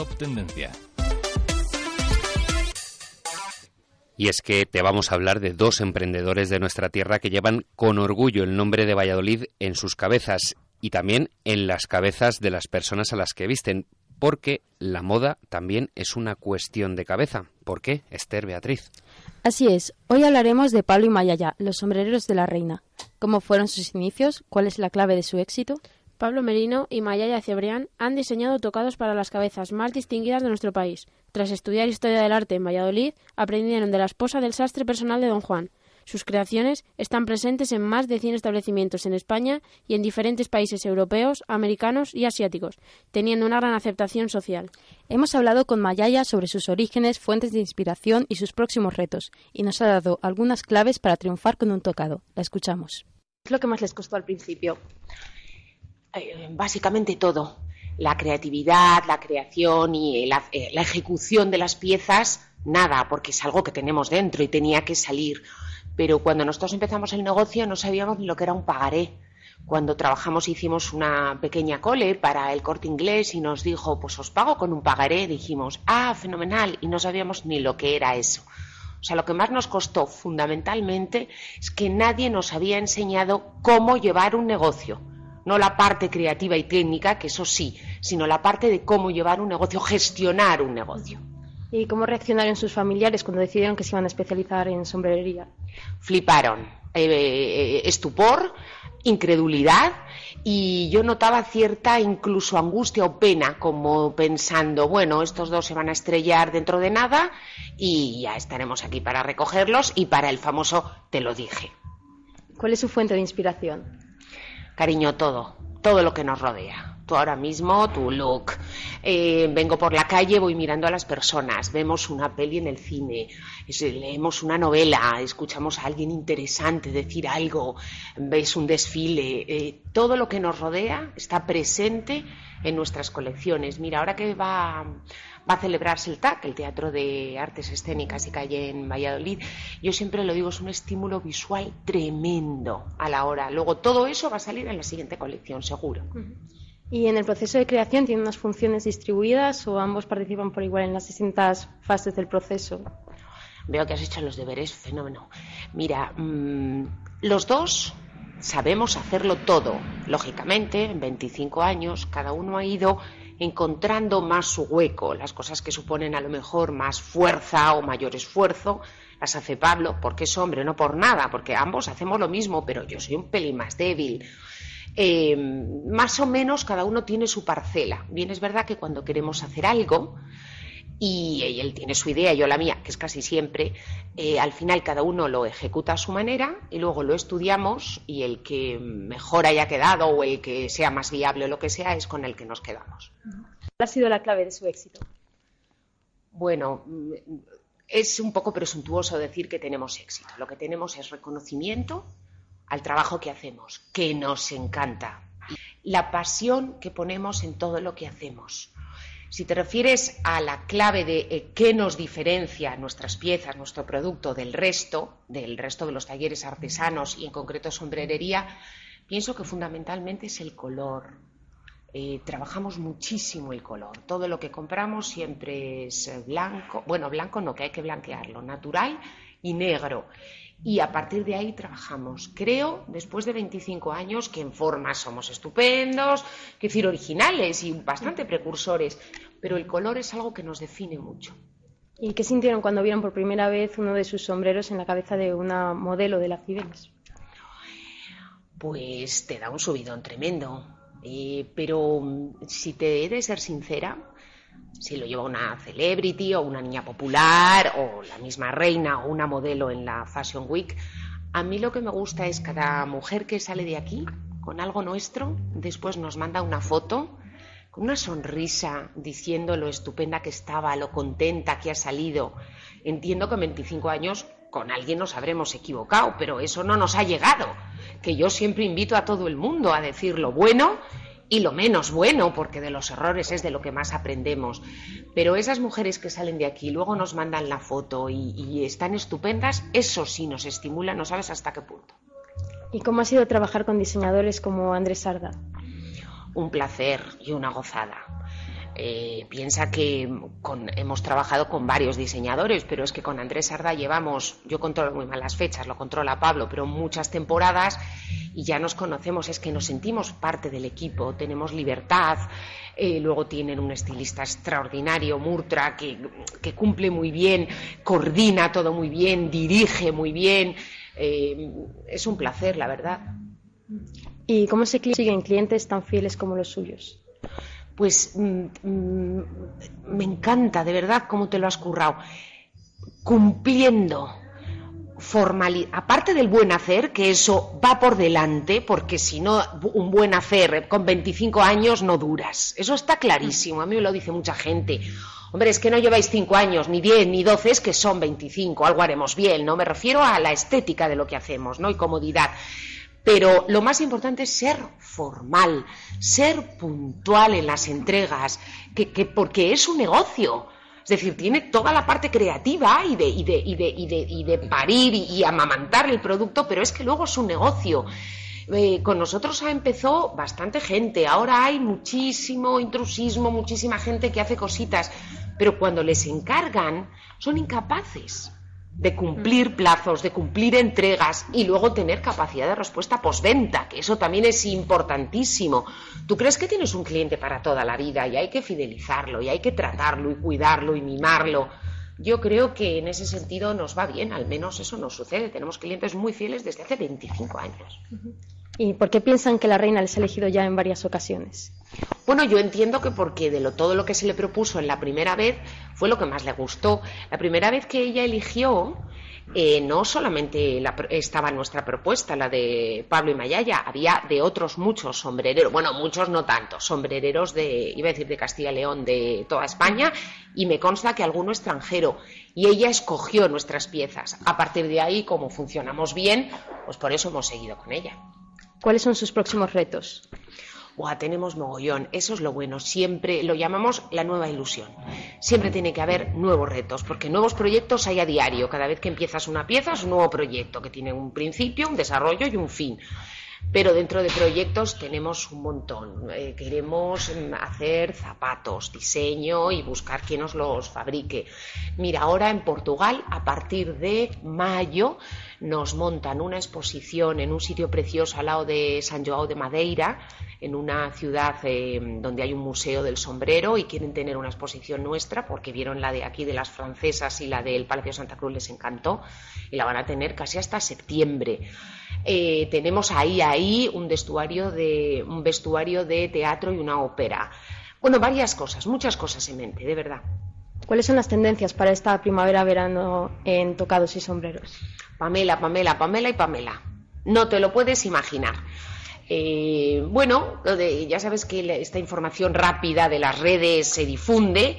Top Tendencia. Y es que te vamos a hablar de dos emprendedores de nuestra tierra que llevan con orgullo el nombre de Valladolid en sus cabezas y también en las cabezas de las personas a las que visten, porque la moda también es una cuestión de cabeza. ¿Por qué, Esther Beatriz? Así es, hoy hablaremos de Pablo y Mayaya, los sombrereros de la reina. ¿Cómo fueron sus inicios? ¿Cuál es la clave de su éxito? Pablo Merino y Mayaya Cebrián han diseñado tocados para las cabezas más distinguidas de nuestro país. Tras estudiar historia del arte en Valladolid, aprendieron de la esposa del sastre personal de don Juan. Sus creaciones están presentes en más de 100 establecimientos en España y en diferentes países europeos, americanos y asiáticos, teniendo una gran aceptación social. Hemos hablado con Mayaya sobre sus orígenes, fuentes de inspiración y sus próximos retos, y nos ha dado algunas claves para triunfar con un tocado. La escuchamos. ¿Qué es lo que más les costó al principio? Eh, básicamente todo. La creatividad, la creación y la, eh, la ejecución de las piezas, nada, porque es algo que tenemos dentro y tenía que salir. Pero cuando nosotros empezamos el negocio no sabíamos ni lo que era un pagaré. Cuando trabajamos hicimos una pequeña cole para el corte inglés y nos dijo, pues os pago con un pagaré. Dijimos, ah, fenomenal, y no sabíamos ni lo que era eso. O sea, lo que más nos costó fundamentalmente es que nadie nos había enseñado cómo llevar un negocio no la parte creativa y técnica, que eso sí, sino la parte de cómo llevar un negocio, gestionar un negocio. ¿Y cómo reaccionaron sus familiares cuando decidieron que se iban a especializar en sombrerería? Fliparon, eh, eh, estupor, incredulidad y yo notaba cierta incluso angustia o pena, como pensando, bueno, estos dos se van a estrellar dentro de nada y ya estaremos aquí para recogerlos y para el famoso te lo dije. ¿Cuál es su fuente de inspiración? Cariño, todo, todo lo que nos rodea. Ahora mismo, tu look. Eh, vengo por la calle, voy mirando a las personas, vemos una peli en el cine, leemos una novela, escuchamos a alguien interesante decir algo, ves un desfile. Eh, todo lo que nos rodea está presente en nuestras colecciones. Mira, ahora que va a celebrarse el TAC, el Teatro de Artes Escénicas y Calle en Valladolid. Yo siempre lo digo, es un estímulo visual tremendo a la hora. Luego todo eso va a salir en la siguiente colección, seguro. ¿Y en el proceso de creación tienen unas funciones distribuidas o ambos participan por igual en las distintas fases del proceso? Veo que has hecho los deberes, fenómeno. Mira, mm, los dos sabemos hacerlo todo. Lógicamente, en 25 años, cada uno ha ido encontrando más su hueco. Las cosas que suponen a lo mejor más fuerza o mayor esfuerzo las hace Pablo porque es hombre, no por nada, porque ambos hacemos lo mismo, pero yo soy un pelín más débil. Eh, más o menos cada uno tiene su parcela. Bien es verdad que cuando queremos hacer algo, y, él tiene su idea, yo la mía, que es casi siempre, eh, al final cada uno lo ejecuta a su manera y luego lo estudiamos y el que mejor haya quedado o el que sea más viable o lo que sea es con el que nos quedamos. ¿Cuál ha sido la clave de su éxito? Bueno, es un poco presuntuoso decir que tenemos éxito. Lo que tenemos es reconocimiento al trabajo que hacemos, que nos encanta. La pasión que ponemos en todo lo que hacemos si te refieres a la clave de eh, qué nos diferencia nuestras piezas, nuestro producto del resto, del resto de los talleres artesanos y en concreto sombrerería, pienso que fundamentalmente es el color. Eh, trabajamos muchísimo el color. Todo lo que compramos siempre es blanco, bueno, blanco no, que hay que blanquearlo, natural y negro y a partir de ahí trabajamos. Creo, después de 25 años, que en forma somos estupendos, que decir, originales y bastante precursores, pero el color es algo que nos define mucho. ¿Y qué sintieron cuando vieron por primera vez uno de sus sombreros en la cabeza de una modelo de la Cibeles? Pues te da un subidón tremendo. Eh, pero mm, si te he de ser sincera, si lo lleva una celebrity o una niña popular o la misma reina o una modelo en la Fashion Week. A mí lo que me gusta es cada mujer que sale de aquí con algo nuestro, después nos manda una foto con una sonrisa diciendo lo estupenda que estaba, lo contenta que ha salido. Entiendo que en 25 años con alguien nos habremos equivocado, pero eso no nos ha llegado. Que yo siempre invito a todo el mundo a decir lo bueno y lo menos bueno, porque de los errores es de lo que más aprendemos. Pero esas mujeres que salen de aquí, luego nos mandan la foto y, y están estupendas, eso sí nos estimula, no sabes hasta qué punto. ¿Y cómo ha sido trabajar con diseñadores como Andrés Sarda? Un placer y una gozada. Eh, piensa que hemos trabajado con varios diseñadores, pero es que con Andrés Sarda llevamos, yo controlo muy mal las fechas, lo controla Pablo, pero muchas temporadas y ya nos conocemos, es que nos sentimos parte del equipo, tenemos libertad, eh, luego tienen un estilista extraordinario, Murtra, que, que, cumple muy bien, coordina todo muy bien, dirige muy bien, eh, es un placer, la verdad. ¿Y cómo se consiguen clientes tan fieles como los suyos? Pues mm, mm, me encanta, de verdad, cómo te lo has currado. Cumpliendo aparte del buen hacer, que eso va por delante, porque si no, un buen hacer con 25 años no duras. Eso está clarísimo, a mí me lo dice mucha gente. Hombre, es que no lleváis 5 años, ni 10, ni 12, es que son 25, algo haremos bien, ¿no? Me refiero a la estética de lo que hacemos, ¿no? Y comodidad. Pero lo más importante es ser formal, ser puntual en las entregas, que, que porque es un negocio. Es decir, tiene toda la parte creativa y de, y de, y de, y de, y de parir y, amamantar el producto, pero es que luego es un negocio. Eh, con nosotros empezó bastante gente, ahora hay muchísimo intrusismo, muchísima gente que hace cositas, pero cuando les encargan son incapaces de cumplir plazos, de cumplir entregas y luego tener capacidad de respuesta postventa, que eso también es importantísimo. Tú crees que tienes un cliente para toda la vida y hay que fidelizarlo y hay que tratarlo y cuidarlo y mimarlo. Yo creo que en ese sentido nos va bien, al menos eso nos sucede. Tenemos clientes muy fieles desde hace 25 años. ¿Y por qué piensan que la reina les ha elegido ya en varias ocasiones? Bueno, yo entiendo que porque de lo, todo lo que se le propuso en la primera vez fue lo que más le gustó. La primera vez que ella eligió, eh, no solamente estaba nuestra propuesta, la de Pablo y Mayaya, había de otros muchos sombrereros, bueno, muchos no tantos, sombrereros de, iba a decir de Castilla y León, de toda España, y me consta que alguno extranjero. Y ella escogió nuestras piezas. A partir de ahí, como funcionamos bien, pues por eso hemos seguido con ella. ¿Cuáles son sus próximos retos? tenemos mogollón. Eso es lo bueno. Siempre lo llamamos la nueva ilusión. Siempre tiene que haber nuevos retos, porque nuevos proyectos hay a diario. Cada vez que empiezas una pieza es un nuevo proyecto que tiene un principio, un desarrollo y un fin. Pero dentro de proyectos tenemos un montón. Eh, queremos mm, hacer zapatos, diseño y buscar quién nos los fabrique. Mira, ahora en Portugal, a partir de mayo, nos montan una exposición en un sitio precioso al lado de San João de Madeira, en una ciudad eh, donde hay un museo del sombrero y quieren tener una exposición nuestra porque vieron la de aquí de las francesas y la del Palacio Santa Cruz les encantó y la van a tener casi hasta septiembre. Eh, tenemos ahí, ahí un vestuario, de, un vestuario de teatro y una ópera. Bueno, varias cosas, muchas cosas en mente, de verdad. ¿Cuáles son las tendencias para esta primavera-verano en tocados y sombreros? Pamela, Pamela, Pamela y Pamela. No te lo puedes imaginar. Eh, bueno, ya sabes que esta información rápida de las redes se difunde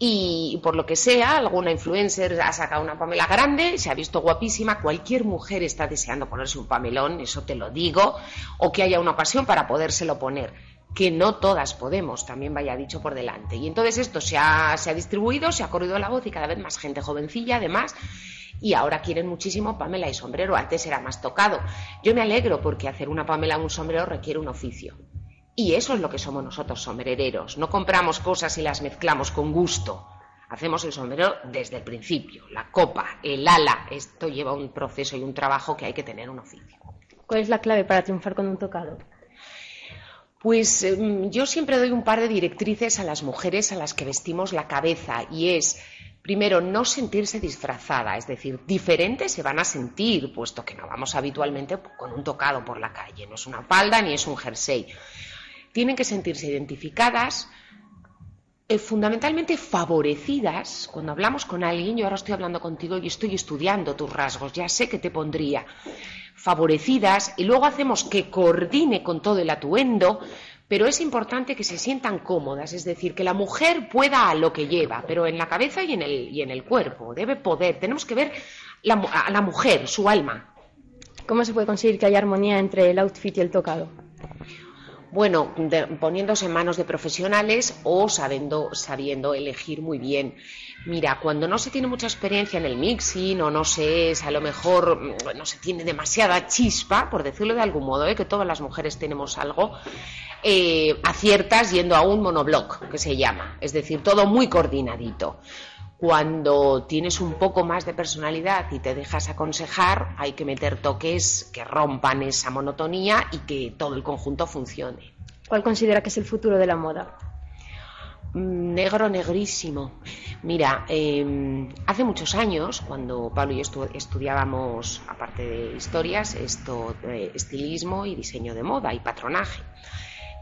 y por lo que sea, alguna influencer ha sacado una Pamela grande, se ha visto guapísima, cualquier mujer está deseando ponerse un pamelón, eso te lo digo, o que haya una ocasión para podérselo poner que no todas podemos, también vaya dicho por delante. Y entonces esto se ha, se ha distribuido, se ha corrido la voz y cada vez más gente jovencilla, además, y ahora quieren muchísimo Pamela y sombrero, antes era más tocado. Yo me alegro porque hacer una Pamela o un sombrero requiere un oficio. Y eso es lo que somos nosotros, sombrereros. No compramos cosas y las mezclamos con gusto. Hacemos el sombrero desde el principio, la copa, el ala. Esto lleva un proceso y un trabajo que hay que tener un oficio. ¿Cuál es la clave para triunfar con un tocado? Pues em, yo siempre doy un par de directrices a las mujeres a las que vestimos la cabeza y es Primero, no sentirse disfrazada, es decir, diferentes se van a sentir, puesto que no vamos habitualmente con un tocado por la calle, no es una falda ni es un jersey. Tienen que sentirse identificadas, eh, fundamentalmente favorecidas. Cuando hablamos con alguien, yo ahora estoy hablando contigo y estoy estudiando tus rasgos, ya sé que te pondría. favorecidas y luego hacemos que coordine con todo el atuendo, pero es importante que se sientan cómodas, es decir, que la mujer pueda a lo que lleva, pero en la cabeza y en el, y en el cuerpo, debe poder, tenemos que ver a la mujer, su alma. ¿Cómo se puede conseguir que haya armonía entre el outfit y el tocado? Bueno, poniéndose en manos de profesionales o sabiendo, sabiendo elegir muy bien. Mira, cuando no se tiene mucha experiencia en el mixing o no se es, a lo mejor mm, no se tiene demasiada chispa, por decirlo de algún modo, ¿eh? que todas las mujeres tenemos algo, eh, aciertas yendo a un monobloc, que se llama, es decir, todo muy coordinadito. Cuando tienes un poco más de personalidad y te dejas aconsejar, hay que meter toques que rompan esa monotonía y que todo el conjunto funcione. ¿Cuál considera que es el futuro de la moda? Mm, negro, negrísimo. Mira, em, hace muchos años, cuando Pablo y yo estudiábamos, aparte de historias, esto de estilismo y diseño de moda y patronaje.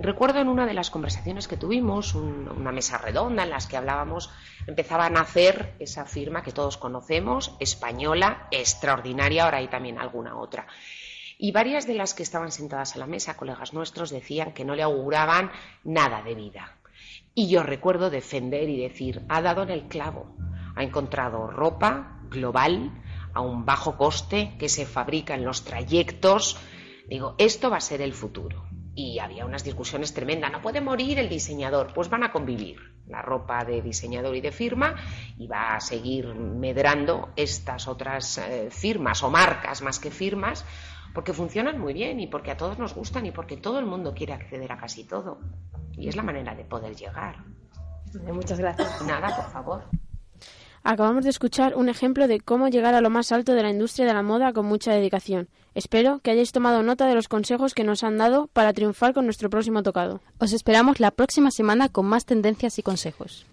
Recuerdo en una de las conversaciones que tuvimos, una mesa redonda en las que hablábamos, empezaba a nacer esa firma que todos conocemos, española, extraordinaria, ahora hay también alguna otra. Y varias de las que estaban sentadas a la mesa, colegas nuestros, decían que no le auguraban nada de vida. Y yo recuerdo defender y decir, ha dado en el clavo, ha encontrado ropa global a un bajo coste que se fabrica en los trayectos. Digo, esto va a ser el futuro y había unas discusiones tremendas. No puede morir el diseñador, pues van a convivir la ropa de diseñador y de firma y va a seguir medrando estas otras eh, firmas o marcas más que firmas porque funcionan muy bien y porque a todos nos gustan y porque todo el mundo quiere acceder a casi todo. Y es la manera de poder llegar. Muchas gracias. Nada, por favor. Acabamos de escuchar un ejemplo de cómo llegar a lo más alto de la industria de la moda con mucha dedicación. Espero que hayáis tomado nota de los consejos que nos han dado para triunfar con nuestro próximo tocado. Os esperamos la próxima semana con más tendencias y consejos.